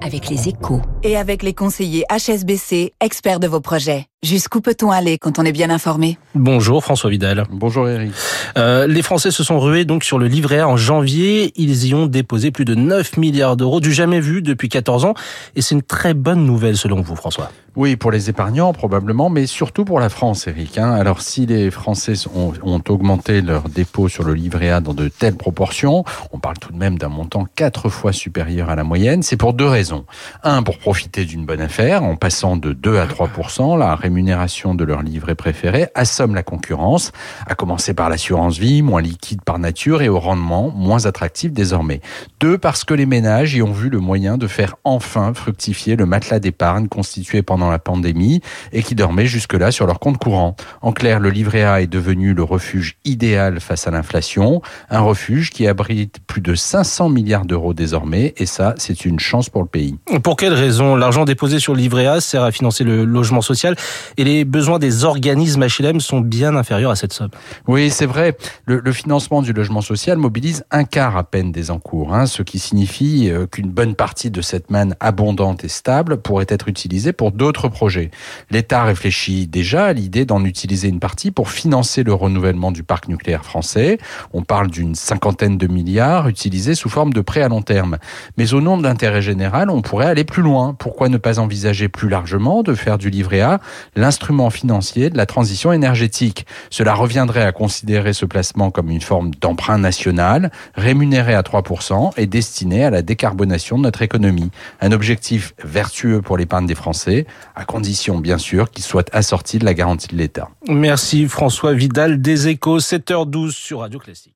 Avec les échos. Et avec les conseillers HSBC, experts de vos projets. Jusqu'où peut-on aller quand on est bien informé? Bonjour François Vidal. Bonjour Eric. Euh, les Français se sont rués donc sur le livret A en janvier. Ils y ont déposé plus de 9 milliards d'euros, du jamais vu depuis 14 ans. Et c'est une très bonne nouvelle selon vous François. Oui, pour les épargnants probablement, mais surtout pour la France, Eric. Hein. Alors si les Français ont, ont, augmenté leurs dépôts sur le livret A dans de telles proportions, on parle tout de même d'un montant quatre fois supérieur à la moyenne, c'est pour deux raisons. Un, pour profiter d'une bonne affaire, en passant de 2 à 3 la rémunération de leur livret préféré assomme la concurrence, à commencer par l'assurance vie, moins liquide par nature et au rendement moins attractif désormais. Deux, parce que les ménages y ont vu le moyen de faire enfin fructifier le matelas d'épargne constitué pendant la pandémie et qui dormait jusque-là sur leur compte courant. En clair, le livret A est devenu le refuge idéal face à l'inflation, un refuge qui abrite plus de 500 milliards d'euros désormais et ça, c'est une chance pour le pays. Pour quelle raison? L'argent déposé sur le livret A sert à financer le logement social et les besoins des organismes HLM sont bien inférieurs à cette somme. Oui, c'est vrai. Le, financement du logement social mobilise un quart à peine des encours, hein, ce qui signifie euh, qu'une bonne partie de cette manne abondante et stable pourrait être utilisée pour d'autres projets. L'État réfléchit déjà à l'idée d'en utiliser une partie pour financer le renouvellement du parc nucléaire français. On parle d'une cinquantaine de milliards utilisés sous forme de prêts à long terme. Mais au nom de l'intérêt général, on pourrait aller plus loin. Pourquoi ne pas envisager plus largement de faire du livret A l'instrument financier de la transition énergétique Cela reviendrait à considérer ce placement comme une forme d'emprunt national, rémunéré à 3% et destiné à la décarbonation de notre économie. Un objectif vertueux pour l'épargne des Français, à condition bien sûr qu'il soit assorti de la garantie de l'État. Merci François Vidal des Échos, 7h12 sur Radio Classique.